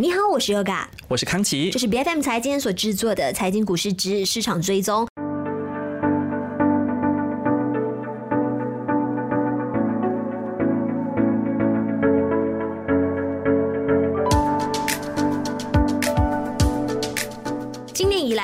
你好，我是 Yoga，我是康琪，这是 B F M 财经所制作的财经股市之市场追踪。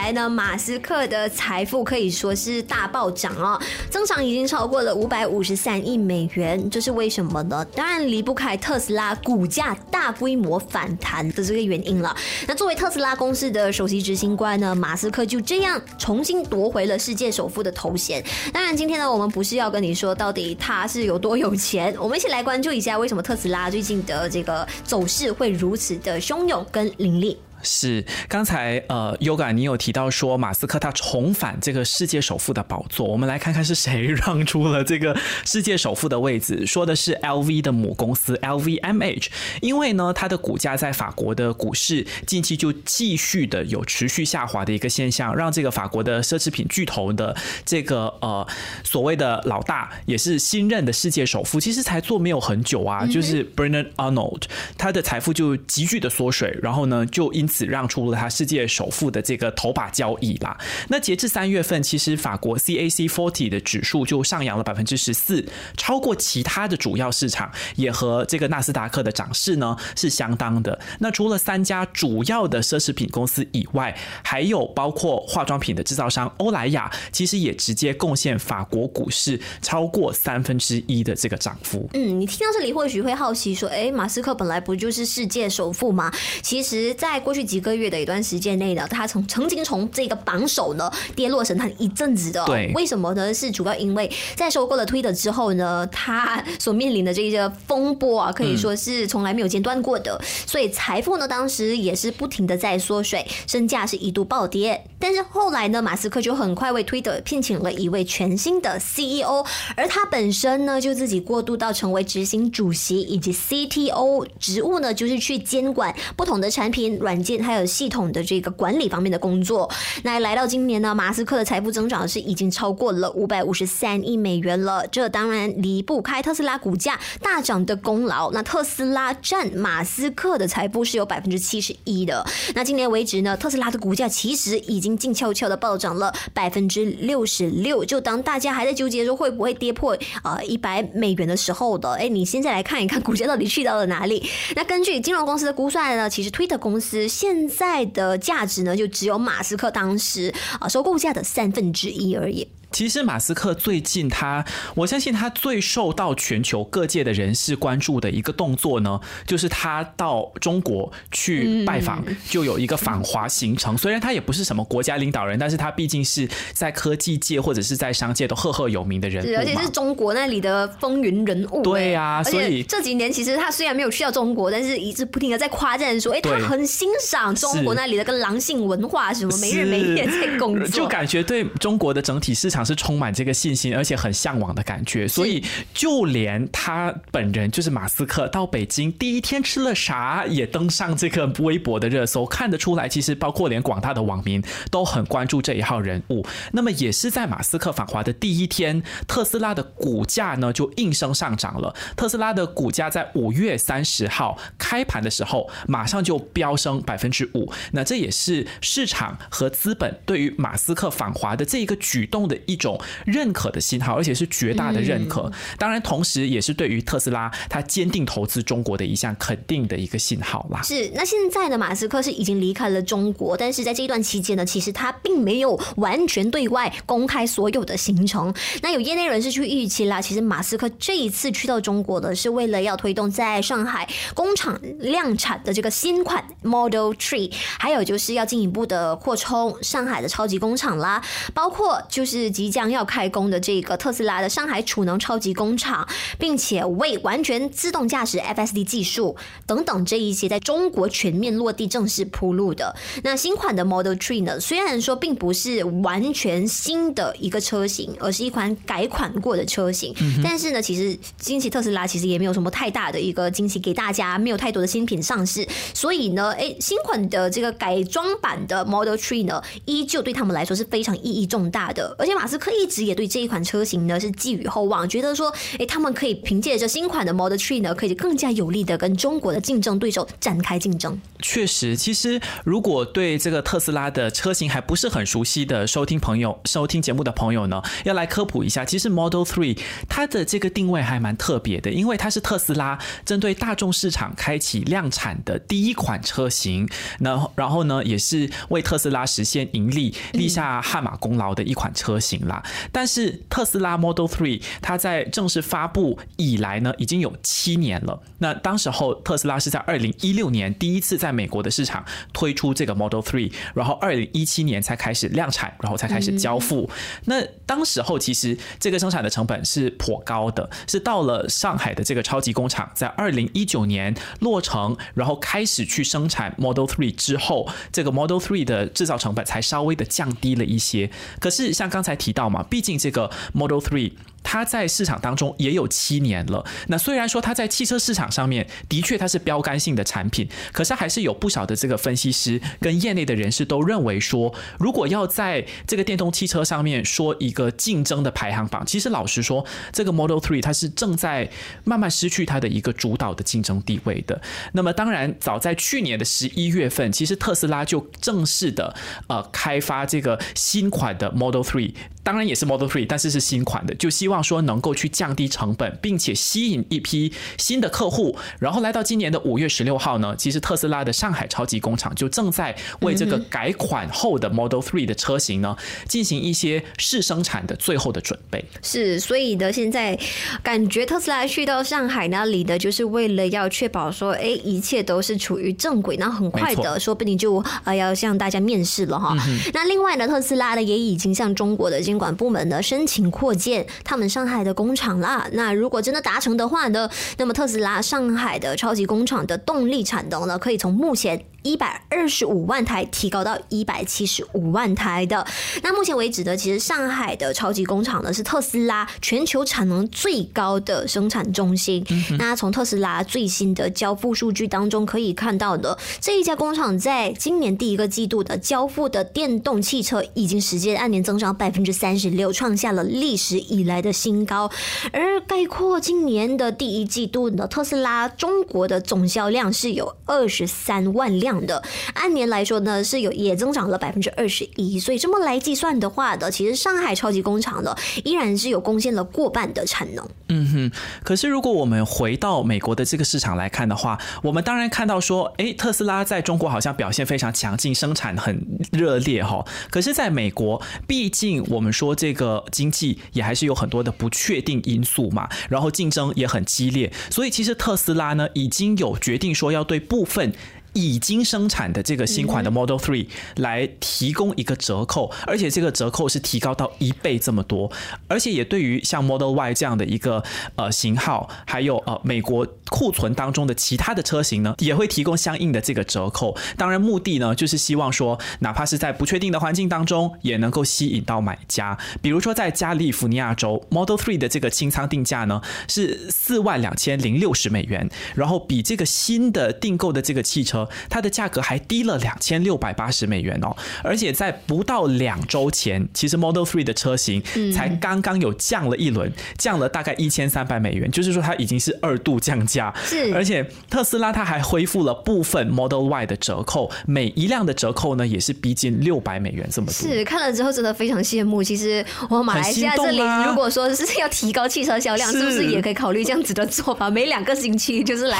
来呢，马斯克的财富可以说是大暴涨哦，增长已经超过了五百五十三亿美元。这是为什么呢？当然离不开特斯拉股价大规模反弹的这个原因了。那作为特斯拉公司的首席执行官呢，马斯克就这样重新夺回了世界首富的头衔。当然，今天呢，我们不是要跟你说到底他是有多有钱，我们一起来关注一下为什么特斯拉最近的这个走势会如此的汹涌跟凌厉。是，刚才呃，Yoga，你有提到说马斯克他重返这个世界首富的宝座，我们来看看是谁 让出了这个世界首富的位置，说的是 LV 的母公司 LVMH，因为呢，它的股价在法国的股市近期就继续的有持续下滑的一个现象，让这个法国的奢侈品巨头的这个呃所谓的老大，也是新任的世界首富，其实才做没有很久啊，就是 Bernard Arnold，他的财富就急剧的缩水，然后呢，就因此。此让出了他世界首富的这个头把交椅啦。那截至三月份，其实法国 CAC Forty 的指数就上扬了百分之十四，超过其他的主要市场，也和这个纳斯达克的涨势呢是相当的。那除了三家主要的奢侈品公司以外，还有包括化妆品的制造商欧莱雅，其实也直接贡献法国股市超过三分之一的这个涨幅。嗯，你听到这里或许会好奇说，哎，马斯克本来不就是世界首富吗？其实，在过去。几个月的一段时间内呢，他从曾经从这个榜首呢跌落神坛一阵子的。对，为什么呢？是主要因为在收购了 Twitter 之后呢，他所面临的这些风波啊，可以说是从来没有间断过的。所以财富呢，当时也是不停的在缩水，身价是一度暴跌。但是后来呢，马斯克就很快为 Twitter 聘请了一位全新的 CEO，而他本身呢，就自己过渡到成为执行主席以及 CTO 职务呢，就是去监管不同的产品软件。还有系统的这个管理方面的工作。那来到今年呢，马斯克的财富增长是已经超过了五百五十三亿美元了。这当然离不开特斯拉股价大涨的功劳。那特斯拉占马斯克的财富是有百分之七十一的。那今年为止呢，特斯拉的股价其实已经静悄悄的暴涨了百分之六十六。就当大家还在纠结说会不会跌破呃一百美元的时候的，哎，你现在来看一看股价到底去到了哪里？那根据金融公司的估算呢，其实 Twitter 公司现在的价值呢，就只有马斯克当时啊收购价的三分之一而已。其实马斯克最近他，我相信他最受到全球各界的人士关注的一个动作呢，就是他到中国去拜访，就有一个访华行程。虽然他也不是什么国家领导人，但是他毕竟是在科技界或者是在商界都赫赫有名的人物而且是中国那里的风云人物。对啊，所以这几年其实他虽然没有去到中国，但是一直不停的在夸赞说，哎，他很欣赏中国那里的个狼性文化，什么没日没夜在工作，就感觉对中国的整体市场。是充满这个信心，而且很向往的感觉，所以就连他本人就是马斯克到北京第一天吃了啥，也登上这个微博的热搜，看得出来，其实包括连广大的网民都很关注这一号人物。那么也是在马斯克访华的第一天，特斯拉的股价呢就应声上涨了。特斯拉的股价在五月三十号开盘的时候，马上就飙升百分之五。那这也是市场和资本对于马斯克访华的这一个举动的一。一种认可的信号，而且是绝大的认可。当然，同时也是对于特斯拉它坚定投资中国的一项肯定的一个信号啦。是。那现在呢，马斯克是已经离开了中国，但是在这一段期间呢，其实他并没有完全对外公开所有的行程。那有业内人士去预期啦，其实马斯克这一次去到中国呢，是为了要推动在上海工厂量产的这个新款 Model Three，还有就是要进一步的扩充上海的超级工厂啦，包括就是即将要开工的这个特斯拉的上海储能超级工厂，并且为完全自动驾驶 FSD 技术等等这一些在中国全面落地正式铺路的。那新款的 Model Three 呢，虽然说并不是完全新的一个车型，而是一款改款过的车型，但是呢，其实惊喜特斯拉其实也没有什么太大的一个惊喜给大家，没有太多的新品上市，所以呢，哎，新款的这个改装版的 Model Three 呢，依旧对他们来说是非常意义重大的，而且马。马斯克一直也对这一款车型呢是寄予厚望，觉得说，哎，他们可以凭借着新款的 Model Three 呢，可以更加有力的跟中国的竞争对手展开竞争。确实，其实如果对这个特斯拉的车型还不是很熟悉的收听朋友、收听节目的朋友呢，要来科普一下，其实 Model Three 它的这个定位还蛮特别的，因为它是特斯拉针对大众市场开启量产的第一款车型。那然后呢，也是为特斯拉实现盈利立下汗马功劳的一款车型啦。但是特斯拉 Model Three 它在正式发布以来呢，已经有七年了。那当时候特斯拉是在二零一六年第一次在美国的市场推出这个 Model Three，然后二零一七年才开始量产，然后才开始交付。那当时候其实这个生产的成本是颇高的，是到了上海的这个超级工厂在二零一九年落成，然后开始去生产 Model Three 之后，这个 Model Three 的制造成本才稍微的降低了一些。可是像刚才提到嘛，毕竟这个 Model Three。它在市场当中也有七年了。那虽然说它在汽车市场上面的确它是标杆性的产品，可是还是有不少的这个分析师跟业内的人士都认为说，如果要在这个电动汽车上面说一个竞争的排行榜，其实老实说，这个 Model Three 它是正在慢慢失去它的一个主导的竞争地位的。那么当然，早在去年的十一月份，其实特斯拉就正式的呃开发这个新款的 Model Three。当然也是 Model Three，但是是新款的，就希望说能够去降低成本，并且吸引一批新的客户。然后来到今年的五月十六号呢，其实特斯拉的上海超级工厂就正在为这个改款后的 Model Three 的车型呢进行一些试生产的最后的准备。是，所以呢，现在感觉特斯拉去到上海那里的，就是为了要确保说，哎，一切都是处于正轨，那很快的，说不定就呃要向大家面试了哈。那另外呢，特斯拉呢也已经向中国的。监管部门呢申请扩建他们上海的工厂啦。那如果真的达成的话呢，那么特斯拉上海的超级工厂的动力产能呢，可以从目前。一百二十五万台提高到一百七十五万台的。那目前为止呢，其实上海的超级工厂呢是特斯拉全球产能最高的生产中心。那从特斯拉最新的交付数据当中可以看到的，这一家工厂在今年第一个季度的交付的电动汽车已经实现按年增长百分之三十六，创下了历史以来的新高。而概括今年的第一季度呢，特斯拉中国的总销量是有二十三万辆。的按年来说呢，是有也增长了百分之二十一，所以这么来计算的话的，其实上海超级工厂呢依然是有贡献了过半的产能。嗯哼，可是如果我们回到美国的这个市场来看的话，我们当然看到说，哎，特斯拉在中国好像表现非常强劲，生产很热烈哈。可是在美国，毕竟我们说这个经济也还是有很多的不确定因素嘛，然后竞争也很激烈，所以其实特斯拉呢已经有决定说要对部分。已经生产的这个新款的 Model Three 来提供一个折扣，而且这个折扣是提高到一倍这么多，而且也对于像 Model Y 这样的一个呃型号，还有呃美国库存当中的其他的车型呢，也会提供相应的这个折扣。当然，目的呢就是希望说，哪怕是在不确定的环境当中，也能够吸引到买家。比如说在加利福尼亚州 Model Three 的这个清仓定价呢是四万两千零六十美元，然后比这个新的订购的这个汽车。它的价格还低了两千六百八十美元哦，而且在不到两周前，其实 Model Three 的车型才刚刚有降了一轮，降了大概一千三百美元，就是说它已经是二度降价。是，而且特斯拉它还恢复了部分 Model Y 的折扣，每一辆的折扣呢也是逼近六百美元这么多。是，看了之后真的非常羡慕。其实我马来西亚这里如果说是要提高汽车销量，是不是也可以考虑这样子的做法？每两个星期就是来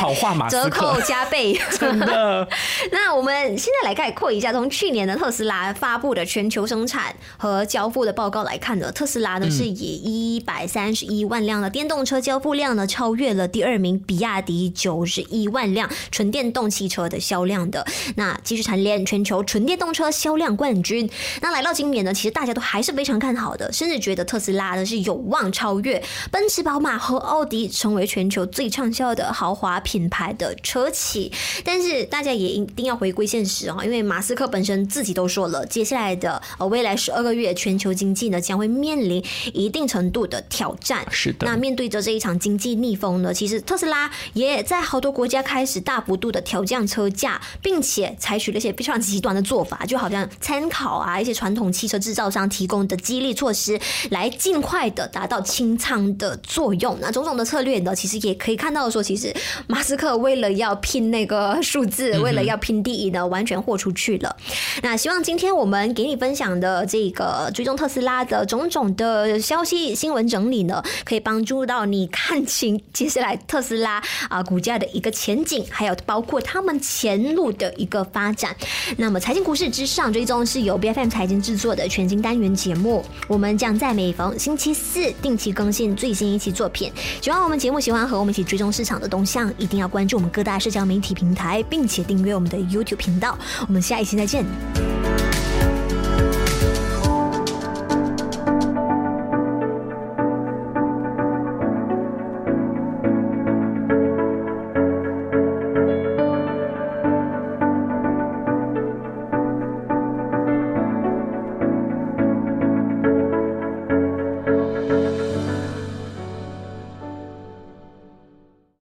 折扣加倍，真的。那我们现在来概括一下，从去年的特斯拉发布的全球生产和交付的报告来看呢，特斯拉呢是以一百三十一万辆的电动车交付量呢，超越了第二名比亚迪九十一万辆纯电动汽车的销量的。那继续蝉联全球纯电动车销量冠军。那来到今年呢，其实大家都还是非常看好的，甚至觉得特斯拉呢是有望超越奔驰、宝马和奥迪，成为全球最畅销的豪华品牌的车企。但是大家也一定要回归现实啊，因为马斯克本身自己都说了，接下来的呃未来十二个月，全球经济呢将会面临一定程度的挑战。是的。那面对着这一场经济逆风呢，其实特斯拉也在好多国家开始大幅度的调降车价，并且采取了一些非常极端的做法，就好像参考啊一些传统汽车制造商提供的激励措施，来尽快的达到清仓的作用。那种种的策略呢，其实也可以看到说，其实马斯克为了要拼那个数字，为了要拼第一呢，完全豁出去了。那希望今天我们给你分享的这个追踪特斯拉的种种的消息新闻整理呢，可以帮助到你看清接下来特斯拉啊股价的一个前景，还有包括他们前路的一个发展。那么财经股市之上追踪是由 B F M 财经制作的全新单元节目，我们将在每逢星期四定期更新最新一期作品。喜欢我们节目，喜欢和我们一起追踪市场的动向，一定要关注我们各大社交媒体平台，并且订阅我们的 YouTube 频道。我们下一期再见。